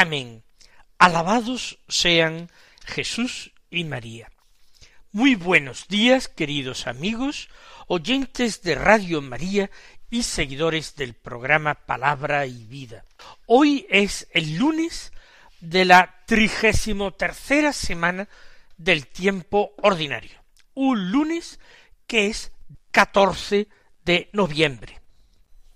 Amén. Alabados sean Jesús y María. Muy buenos días, queridos amigos, oyentes de Radio María y seguidores del programa Palabra y Vida. Hoy es el lunes de la trigésimo tercera semana del tiempo ordinario. Un lunes que es 14 de noviembre.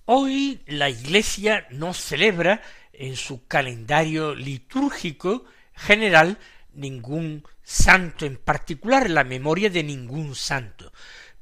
Hoy la Iglesia no celebra en su calendario litúrgico general ningún santo en particular, la memoria de ningún santo.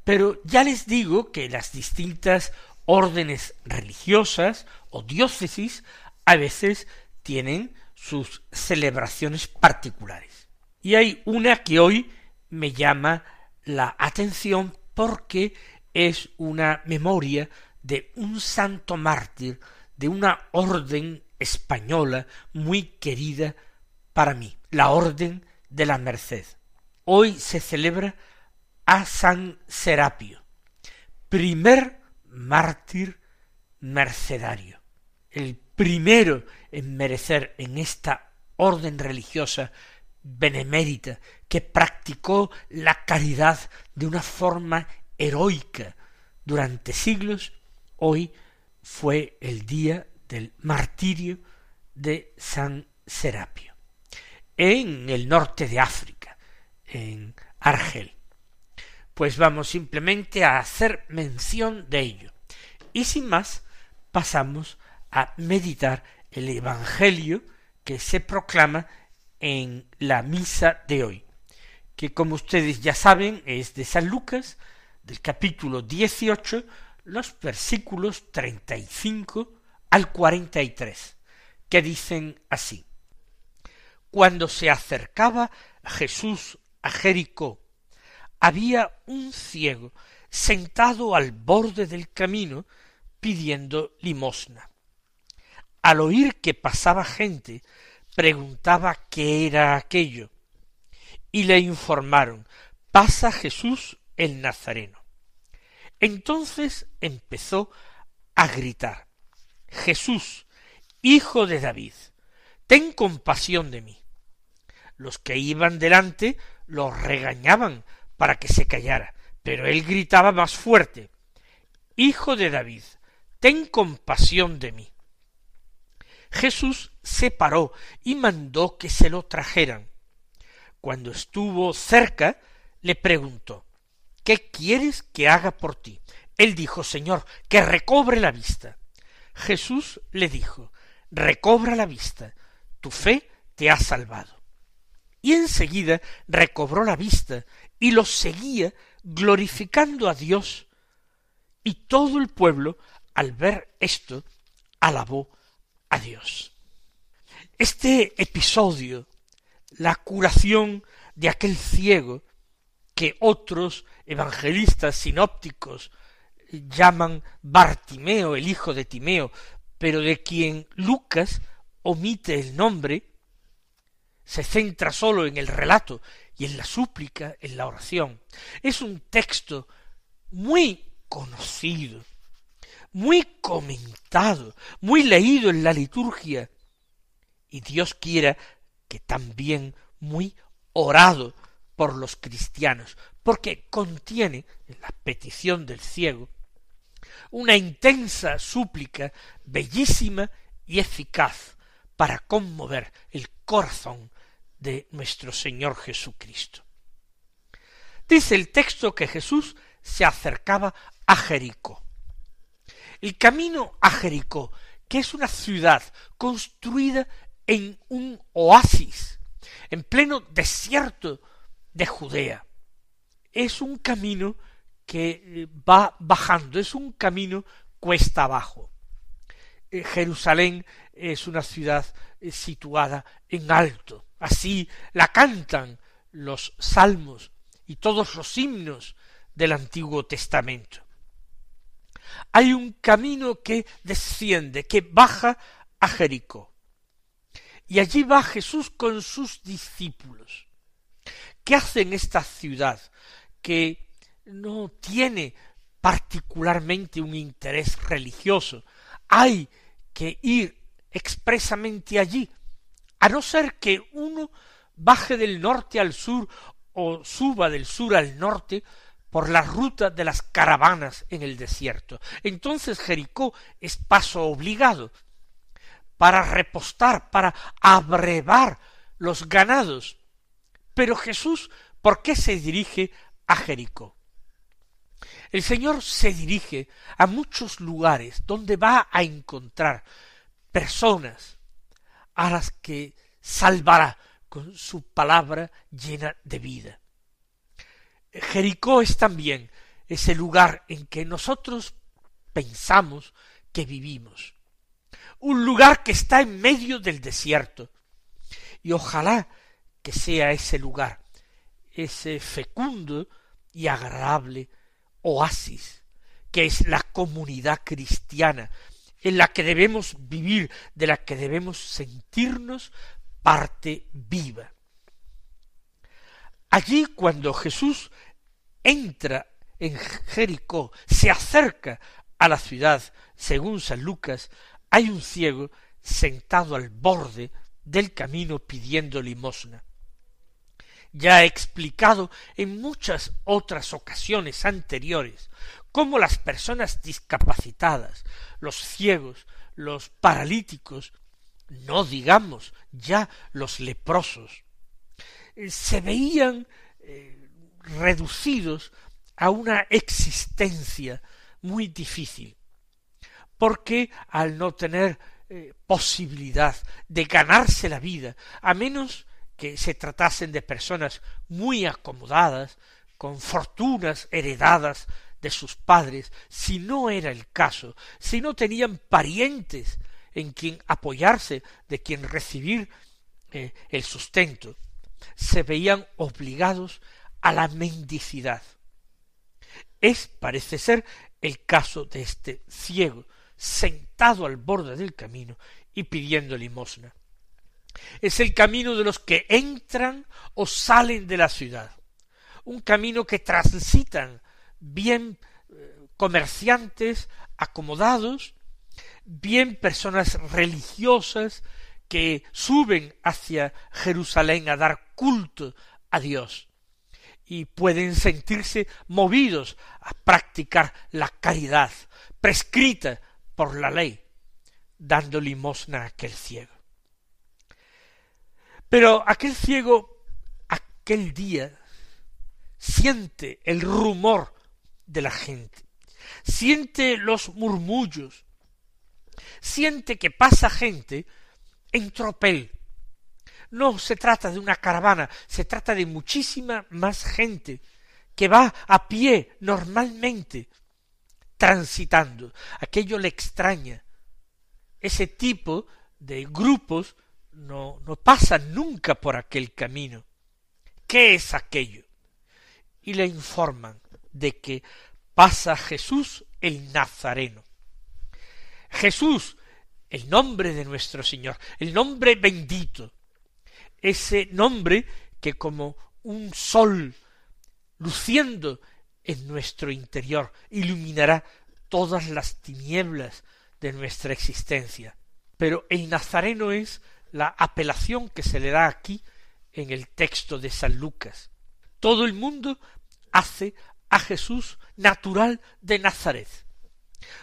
Pero ya les digo que las distintas órdenes religiosas o diócesis a veces tienen sus celebraciones particulares. Y hay una que hoy me llama la atención porque es una memoria de un santo mártir de una orden española muy querida para mí, la Orden de la Merced. Hoy se celebra a San Serapio, primer mártir mercedario, el primero en merecer en esta orden religiosa benemérita que practicó la caridad de una forma heroica durante siglos Hoy fue el día del martirio de San Serapio, en el norte de África, en Argel. Pues vamos simplemente a hacer mención de ello. Y sin más, pasamos a meditar el Evangelio que se proclama en la misa de hoy, que como ustedes ya saben es de San Lucas, del capítulo dieciocho, los versículos treinta y cinco al cuarenta y tres, que dicen así. Cuando se acercaba Jesús a Jericó, había un ciego sentado al borde del camino pidiendo limosna. Al oír que pasaba gente, preguntaba qué era aquello, y le informaron pasa Jesús el Nazareno. Entonces empezó a gritar Jesús, hijo de David, ten compasión de mí. Los que iban delante lo regañaban para que se callara, pero él gritaba más fuerte Hijo de David, ten compasión de mí. Jesús se paró y mandó que se lo trajeran. Cuando estuvo cerca, le preguntó ¿Qué quieres que haga por ti? Él dijo, Señor, que recobre la vista. Jesús le dijo, recobra la vista, tu fe te ha salvado. Y enseguida recobró la vista y lo seguía glorificando a Dios. Y todo el pueblo, al ver esto, alabó a Dios. Este episodio, la curación de aquel ciego, que otros evangelistas sinópticos llaman Bartimeo, el hijo de Timeo, pero de quien Lucas omite el nombre, se centra solo en el relato y en la súplica, en la oración. Es un texto muy conocido, muy comentado, muy leído en la liturgia, y Dios quiera que también muy orado por los cristianos, porque contiene en la petición del ciego una intensa súplica bellísima y eficaz para conmover el corazón de nuestro Señor Jesucristo. Dice el texto que Jesús se acercaba a Jericó. El camino a Jericó, que es una ciudad construida en un oasis, en pleno desierto de Judea. Es un camino que eh, va bajando, es un camino cuesta abajo. Eh, Jerusalén es una ciudad eh, situada en alto. Así la cantan los salmos y todos los himnos del Antiguo Testamento. Hay un camino que desciende, que baja a Jericó. Y allí va Jesús con sus discípulos. ¿Qué hace en esta ciudad que no tiene particularmente un interés religioso? Hay que ir expresamente allí, a no ser que uno baje del norte al sur o suba del sur al norte por la ruta de las caravanas en el desierto. Entonces Jericó es paso obligado para repostar, para abrevar los ganados. Pero Jesús, ¿por qué se dirige a Jericó? El Señor se dirige a muchos lugares donde va a encontrar personas a las que salvará con su palabra llena de vida. Jericó es también ese lugar en que nosotros pensamos que vivimos. Un lugar que está en medio del desierto. Y ojalá que sea ese lugar, ese fecundo y agradable oasis, que es la comunidad cristiana, en la que debemos vivir, de la que debemos sentirnos parte viva. Allí cuando Jesús entra en Jericó, se acerca a la ciudad, según San Lucas, hay un ciego sentado al borde del camino pidiendo limosna. Ya he explicado en muchas otras ocasiones anteriores cómo las personas discapacitadas, los ciegos, los paralíticos, no digamos ya los leprosos, eh, se veían eh, reducidos a una existencia muy difícil, porque al no tener eh, posibilidad de ganarse la vida, a menos que se tratasen de personas muy acomodadas, con fortunas heredadas de sus padres, si no era el caso, si no tenían parientes en quien apoyarse, de quien recibir eh, el sustento, se veían obligados a la mendicidad. Es, parece ser, el caso de este ciego, sentado al borde del camino y pidiendo limosna. Es el camino de los que entran o salen de la ciudad, un camino que transitan bien eh, comerciantes acomodados, bien personas religiosas que suben hacia Jerusalén a dar culto a Dios y pueden sentirse movidos a practicar la caridad prescrita por la ley, dando limosna a aquel ciego. Pero aquel ciego, aquel día, siente el rumor de la gente, siente los murmullos, siente que pasa gente en tropel. No se trata de una caravana, se trata de muchísima más gente que va a pie normalmente transitando. Aquello le extraña. Ese tipo de grupos no, no pasan nunca por aquel camino. ¿Qué es aquello? Y le informan de que pasa Jesús el Nazareno. Jesús, el nombre de nuestro Señor, el nombre bendito, ese nombre que como un sol luciendo en nuestro interior iluminará todas las tinieblas de nuestra existencia. Pero el Nazareno es la apelación que se le da aquí en el texto de San Lucas. Todo el mundo hace a Jesús natural de Nazaret,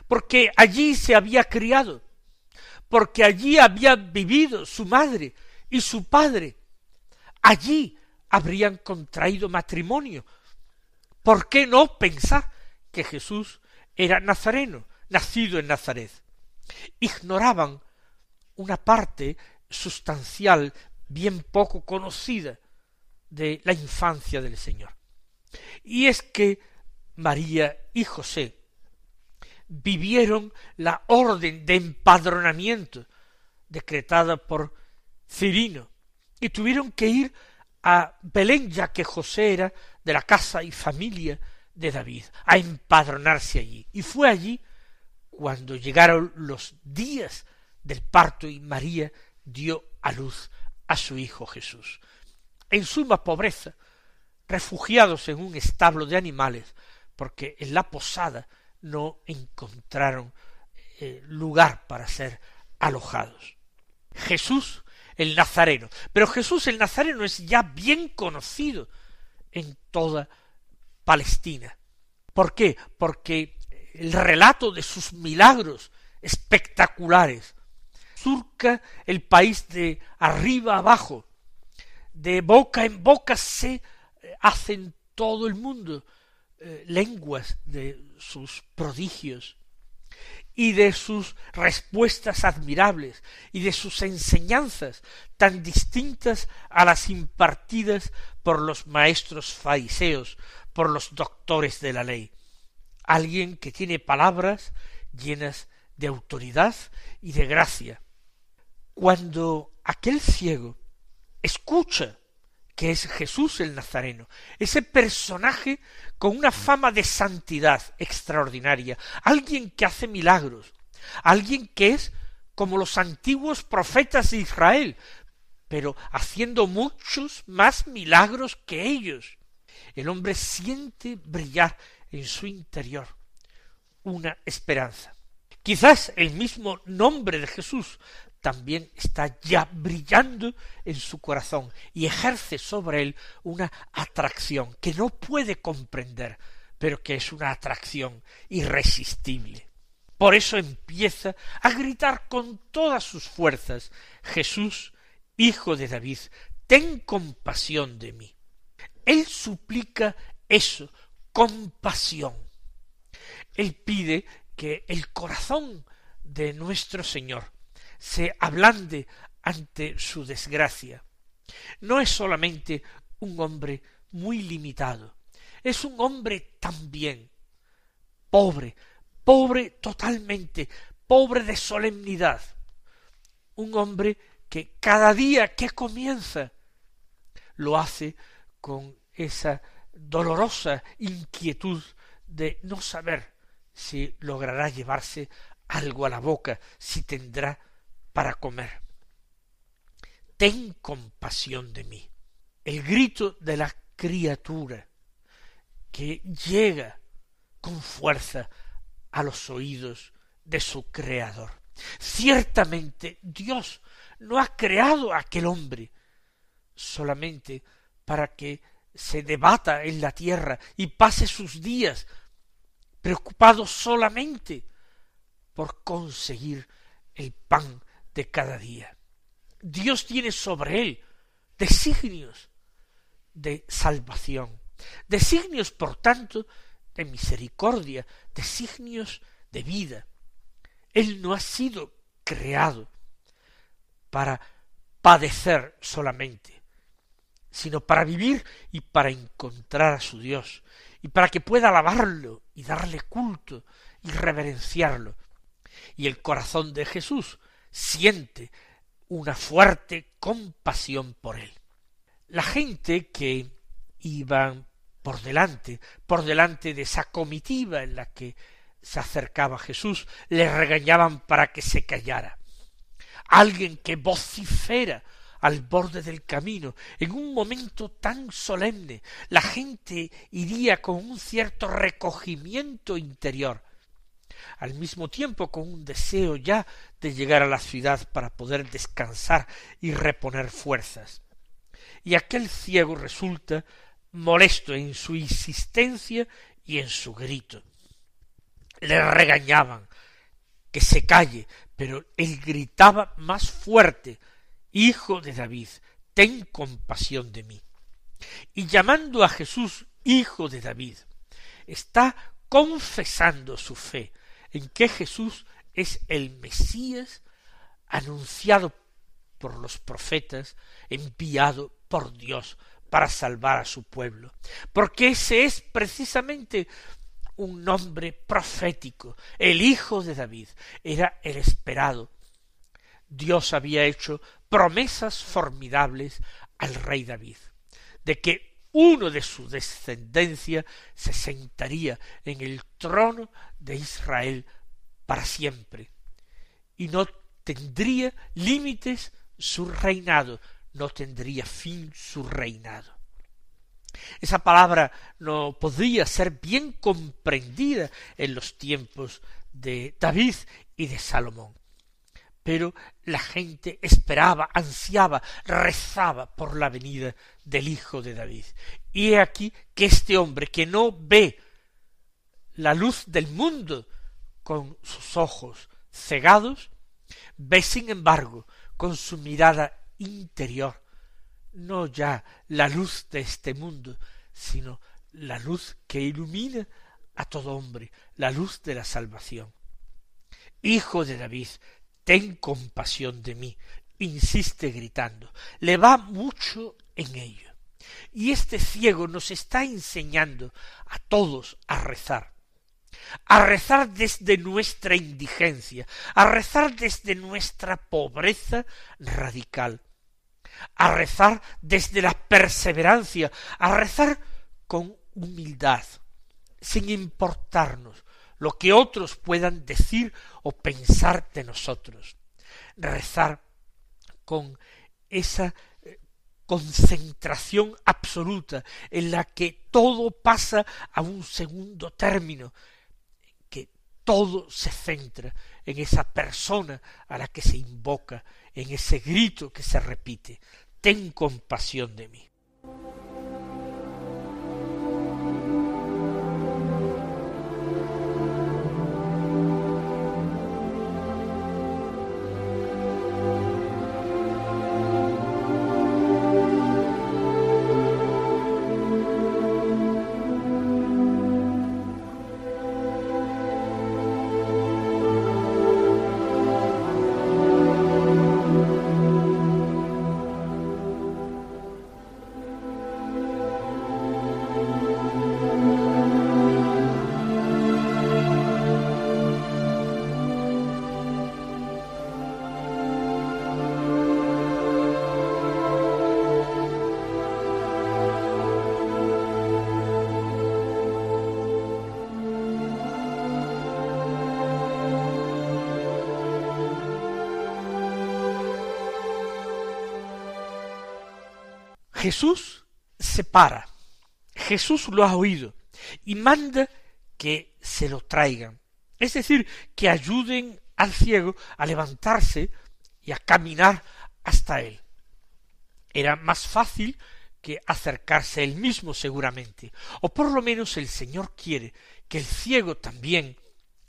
porque allí se había criado, porque allí había vivido su madre y su padre, allí habrían contraído matrimonio. ¿Por qué no pensar que Jesús era nazareno, nacido en Nazaret? Ignoraban una parte sustancial bien poco conocida de la infancia del Señor. Y es que María y José vivieron la orden de empadronamiento decretada por Cirino, y tuvieron que ir a Belén, ya que José era de la casa y familia de David, a empadronarse allí. Y fue allí cuando llegaron los días del parto y María dio a luz a su hijo Jesús. En suma pobreza, refugiados en un establo de animales, porque en la posada no encontraron eh, lugar para ser alojados. Jesús el Nazareno. Pero Jesús el Nazareno es ya bien conocido en toda Palestina. ¿Por qué? Porque el relato de sus milagros espectaculares surca el país de arriba abajo, de boca en boca se hacen todo el mundo eh, lenguas de sus prodigios y de sus respuestas admirables y de sus enseñanzas tan distintas a las impartidas por los maestros fariseos, por los doctores de la ley. Alguien que tiene palabras llenas de autoridad y de gracia. Cuando aquel ciego escucha que es Jesús el Nazareno, ese personaje con una fama de santidad extraordinaria, alguien que hace milagros, alguien que es como los antiguos profetas de Israel, pero haciendo muchos más milagros que ellos. El hombre siente brillar en su interior una esperanza. Quizás el mismo nombre de Jesús también está ya brillando en su corazón y ejerce sobre él una atracción que no puede comprender, pero que es una atracción irresistible. Por eso empieza a gritar con todas sus fuerzas Jesús, hijo de David, ten compasión de mí. Él suplica eso, compasión. Él pide que el corazón de nuestro Señor se ablande ante su desgracia. No es solamente un hombre muy limitado, es un hombre también pobre, pobre totalmente, pobre de solemnidad, un hombre que cada día que comienza lo hace con esa dolorosa inquietud de no saber si logrará llevarse algo a la boca, si tendrá para comer. Ten compasión de mí. El grito de la criatura que llega con fuerza a los oídos de su Creador. Ciertamente Dios no ha creado a aquel hombre solamente para que se debata en la tierra y pase sus días preocupado solamente por conseguir el pan de cada día. Dios tiene sobre él designios de salvación, designios, por tanto, de misericordia, designios de vida. Él no ha sido creado para padecer solamente, sino para vivir y para encontrar a su Dios, y para que pueda alabarlo y darle culto y reverenciarlo. Y el corazón de Jesús siente una fuerte compasión por él. La gente que iba por delante, por delante de esa comitiva en la que se acercaba Jesús, le regañaban para que se callara. Alguien que vocifera al borde del camino, en un momento tan solemne, la gente iría con un cierto recogimiento interior, al mismo tiempo con un deseo ya de llegar a la ciudad para poder descansar y reponer fuerzas. Y aquel ciego resulta molesto en su insistencia y en su grito. Le regañaban que se calle, pero él gritaba más fuerte Hijo de David, ten compasión de mí. Y llamando a Jesús Hijo de David, está confesando su fe, en que Jesús es el Mesías anunciado por los profetas, enviado por Dios para salvar a su pueblo, porque ese es precisamente un nombre profético, el Hijo de David, era el esperado. Dios había hecho promesas formidables al rey David, de que uno de su descendencia se sentaría en el trono de Israel para siempre, y no tendría límites su reinado, no tendría fin su reinado. Esa palabra no podría ser bien comprendida en los tiempos de David y de Salomón. Pero la gente esperaba, ansiaba, rezaba por la venida del Hijo de David. Y he aquí que este hombre que no ve la luz del mundo con sus ojos cegados, ve sin embargo con su mirada interior no ya la luz de este mundo, sino la luz que ilumina a todo hombre, la luz de la salvación. Hijo de David, ten compasión de mí, insiste gritando, le va mucho en ello. Y este ciego nos está enseñando a todos a rezar, a rezar desde nuestra indigencia, a rezar desde nuestra pobreza radical, a rezar desde la perseverancia, a rezar con humildad, sin importarnos lo que otros puedan decir o pensar de nosotros. Rezar con esa eh, concentración absoluta en la que todo pasa a un segundo término, todo se centra en esa persona a la que se invoca, en ese grito que se repite, ten compasión de mí. Jesús se para, Jesús lo ha oído y manda que se lo traigan, es decir, que ayuden al ciego a levantarse y a caminar hasta él. Era más fácil que acercarse él mismo seguramente, o por lo menos el Señor quiere que el ciego también,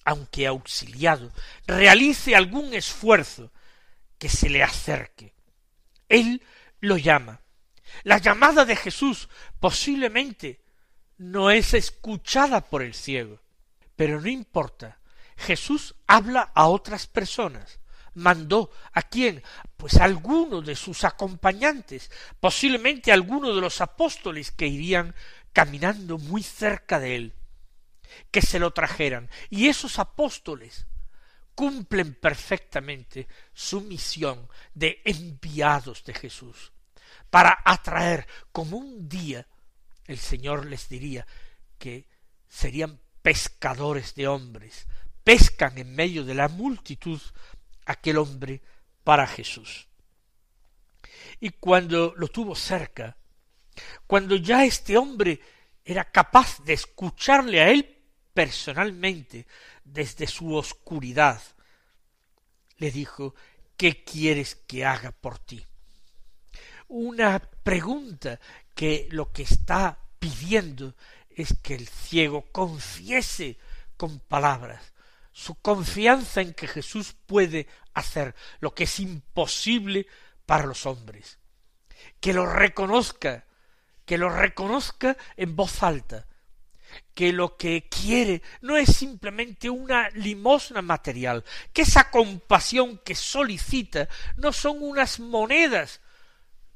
aunque auxiliado, realice algún esfuerzo que se le acerque. Él lo llama, la llamada de Jesús posiblemente no es escuchada por el ciego, pero no importa. Jesús habla a otras personas. Mandó a quién? Pues a alguno de sus acompañantes, posiblemente a alguno de los apóstoles que irían caminando muy cerca de él, que se lo trajeran. Y esos apóstoles cumplen perfectamente su misión de enviados de Jesús para atraer, como un día el Señor les diría que serían pescadores de hombres, pescan en medio de la multitud aquel hombre para Jesús. Y cuando lo tuvo cerca, cuando ya este hombre era capaz de escucharle a él personalmente desde su oscuridad, le dijo, ¿qué quieres que haga por ti? Una pregunta que lo que está pidiendo es que el ciego confiese con palabras su confianza en que Jesús puede hacer lo que es imposible para los hombres, que lo reconozca, que lo reconozca en voz alta, que lo que quiere no es simplemente una limosna material, que esa compasión que solicita no son unas monedas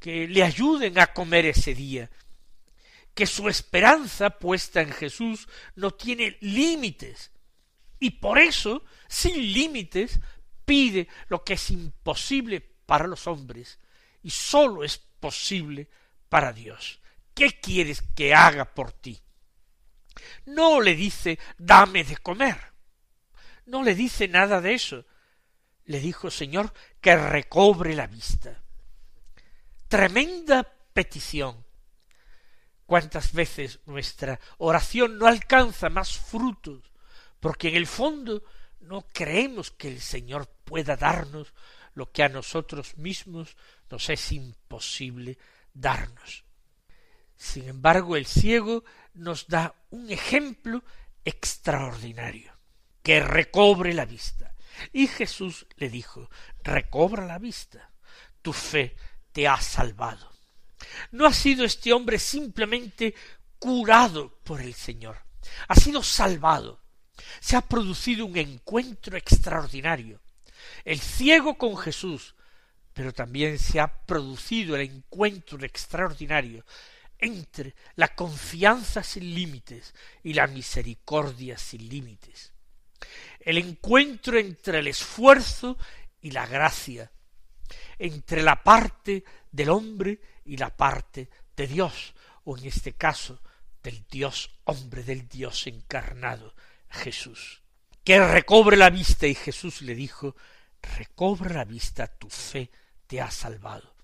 que le ayuden a comer ese día, que su esperanza puesta en Jesús no tiene límites, y por eso, sin límites, pide lo que es imposible para los hombres y sólo es posible para Dios. ¿Qué quieres que haga por ti? No le dice dame de comer. No le dice nada de eso. Le dijo Señor que recobre la vista. Tremenda petición. ¿Cuántas veces nuestra oración no alcanza más frutos? Porque en el fondo no creemos que el Señor pueda darnos lo que a nosotros mismos nos es imposible darnos. Sin embargo, el ciego nos da un ejemplo extraordinario, que recobre la vista. Y Jesús le dijo, recobra la vista, tu fe te ha salvado. No ha sido este hombre simplemente curado por el Señor, ha sido salvado. Se ha producido un encuentro extraordinario. El ciego con Jesús, pero también se ha producido el encuentro extraordinario entre la confianza sin límites y la misericordia sin límites. El encuentro entre el esfuerzo y la gracia, entre la parte del hombre y la parte de Dios, o en este caso del Dios hombre, del Dios encarnado, Jesús. Que recobre la vista y Jesús le dijo, recobra la vista, tu fe te ha salvado.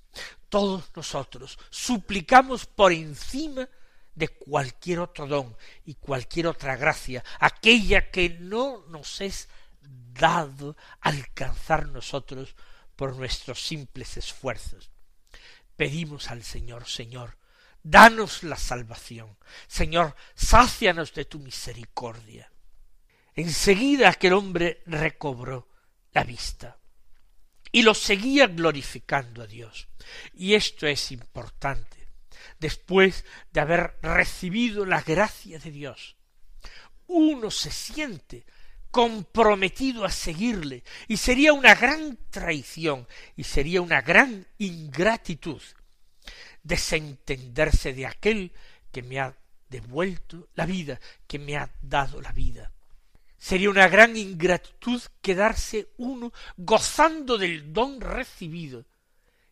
Todos nosotros suplicamos por encima de cualquier otro don y cualquier otra gracia, aquella que no nos es dado alcanzar nosotros por nuestros simples esfuerzos. Pedimos al Señor, Señor, danos la salvación. Señor, sácianos de tu misericordia. Enseguida aquel hombre recobró la vista y lo seguía glorificando a Dios. Y esto es importante. Después de haber recibido la gracia de Dios, uno se siente comprometido a seguirle y sería una gran traición y sería una gran ingratitud desentenderse de aquel que me ha devuelto la vida, que me ha dado la vida. Sería una gran ingratitud quedarse uno gozando del don recibido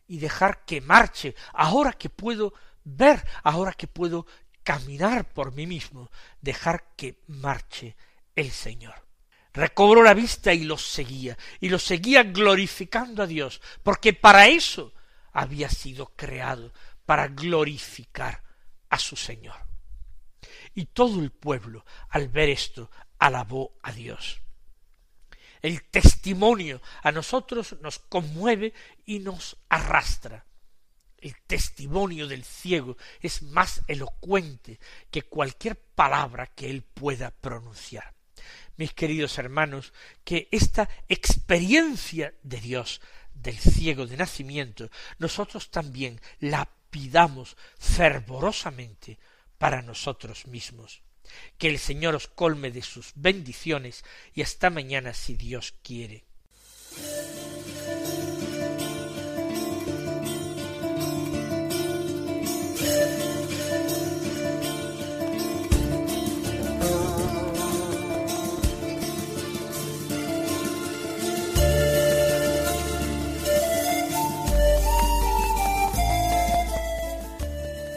y dejar que marche ahora que puedo ver, ahora que puedo caminar por mí mismo, dejar que marche el Señor. Recobró la vista y los seguía, y los seguía glorificando a Dios, porque para eso había sido creado, para glorificar a su Señor. Y todo el pueblo, al ver esto, alabó a Dios. El testimonio a nosotros nos conmueve y nos arrastra. El testimonio del ciego es más elocuente que cualquier palabra que él pueda pronunciar. Mis queridos hermanos, que esta experiencia de Dios, del ciego de nacimiento, nosotros también la pidamos fervorosamente para nosotros mismos. Que el Señor os colme de sus bendiciones y hasta mañana si Dios quiere.